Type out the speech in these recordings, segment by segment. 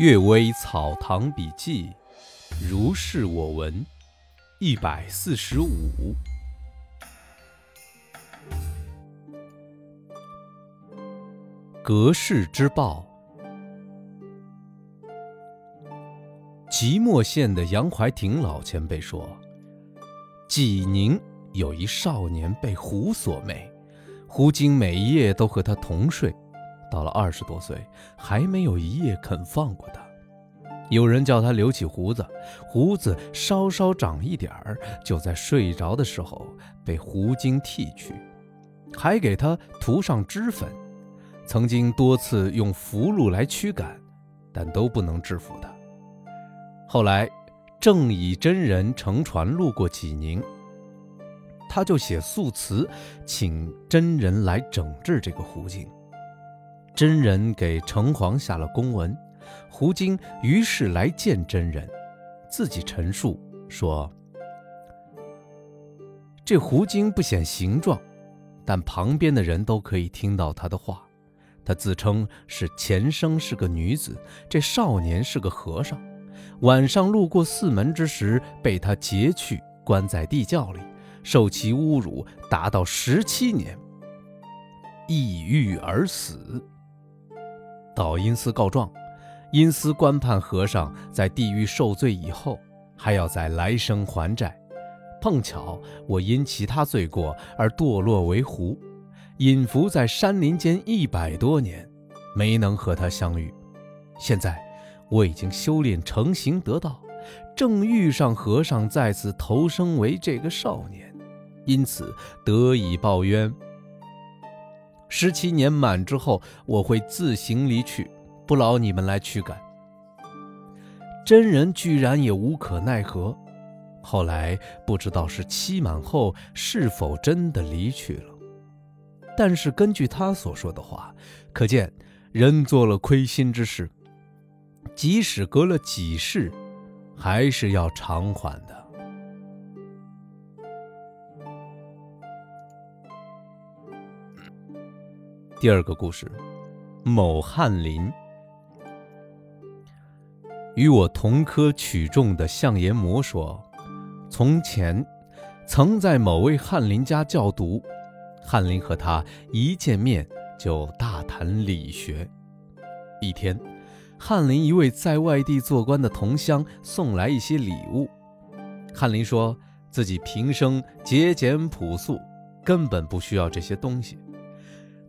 《岳微草堂笔记》，如是我闻，一百四十五。隔世之报。即墨县的杨怀廷老前辈说，济宁有一少年被狐所魅，狐精每夜都和他同睡。到了二十多岁，还没有一夜肯放过他。有人叫他留起胡子，胡子稍稍长一点儿，就在睡着的时候被狐精剃去，还给他涂上脂粉。曾经多次用符箓来驱赶，但都不能制服他。后来，正以真人乘船路过济宁，他就写素词，请真人来整治这个狐精。真人给城隍下了公文，狐精于是来见真人，自己陈述说：“这狐精不显形状，但旁边的人都可以听到他的话。他自称是前生是个女子，这少年是个和尚。晚上路过寺门之时，被他劫去，关在地窖里，受其侮辱，达到十七年，抑郁而死。”到阴司告状，阴司官判和尚在地狱受罪以后，还要在来生还债。碰巧我因其他罪过而堕落为狐，隐伏在山林间一百多年，没能和他相遇。现在我已经修炼成形得道，正遇上和尚再次投生为这个少年，因此得以报冤。十七年满之后，我会自行离去，不劳你们来驱赶。真人居然也无可奈何。后来不知道是期满后是否真的离去了，但是根据他所说的话，可见人做了亏心之事，即使隔了几世，还是要偿还的。第二个故事，某翰林与我同科取中的相爷魔说，从前曾在某位翰林家教读，翰林和他一见面就大谈理学。一天，翰林一位在外地做官的同乡送来一些礼物，翰林说自己平生节俭朴素，根本不需要这些东西。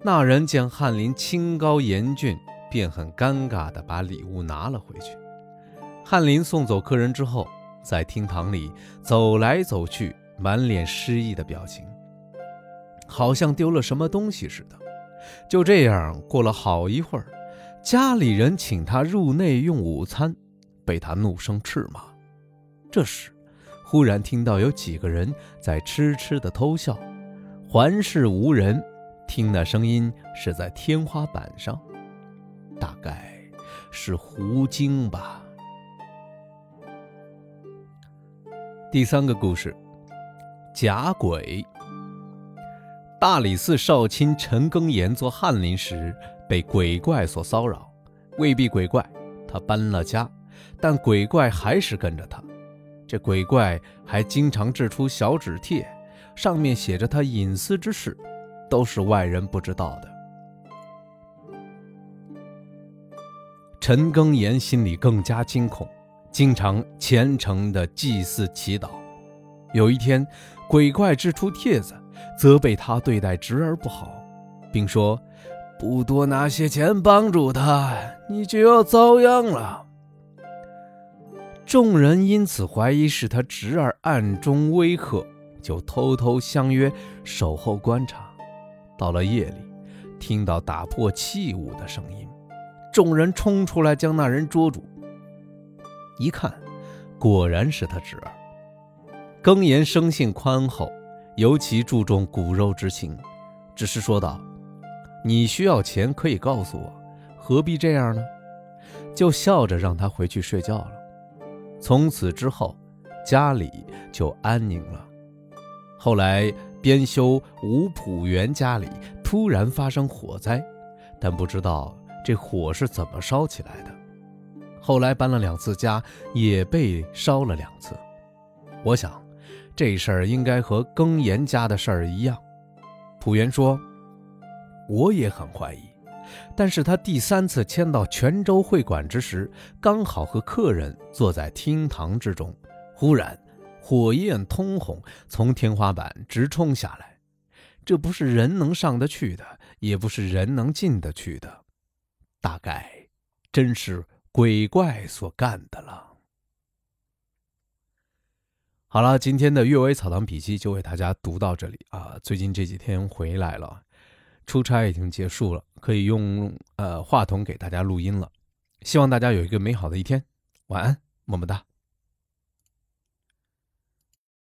那人见翰林清高严峻，便很尴尬地把礼物拿了回去。翰林送走客人之后，在厅堂里走来走去，满脸失意的表情，好像丢了什么东西似的。就这样过了好一会儿，家里人请他入内用午餐，被他怒声斥骂。这时，忽然听到有几个人在痴痴地偷笑，环视无人。听那声音是在天花板上，大概是狐精吧。第三个故事，假鬼。大理寺少卿陈庚言做翰林时，被鬼怪所骚扰，未必鬼怪，他搬了家，但鬼怪还是跟着他。这鬼怪还经常掷出小纸帖，上面写着他隐私之事。都是外人不知道的。陈庚言心里更加惊恐，经常虔诚的祭祀祈祷。有一天，鬼怪掷出帖子，责备他对待侄儿不好，并说：“不多拿些钱帮助他，你就要遭殃了。”众人因此怀疑是他侄儿暗中威吓，就偷偷相约守候观察。到了夜里，听到打破器物的声音，众人冲出来将那人捉住。一看，果然是他侄儿。庚言生性宽厚，尤其注重骨肉之情，只是说道：“你需要钱可以告诉我，何必这样呢？”就笑着让他回去睡觉了。从此之后，家里就安宁了。后来。编修吴朴元家里突然发生火灾，但不知道这火是怎么烧起来的。后来搬了两次家，也被烧了两次。我想，这事儿应该和更严家的事儿一样。浦元说：“我也很怀疑。”但是他第三次迁到泉州会馆之时，刚好和客人坐在厅堂之中，忽然火焰通红，从天花板直冲下来。这不是人能上得去的，也不是人能进得去的，大概真是鬼怪所干的了。好了，今天的《阅微草堂笔记》就为大家读到这里啊。最近这几天回来了。出差已经结束了，可以用呃话筒给大家录音了。希望大家有一个美好的一天，晚安，么么哒。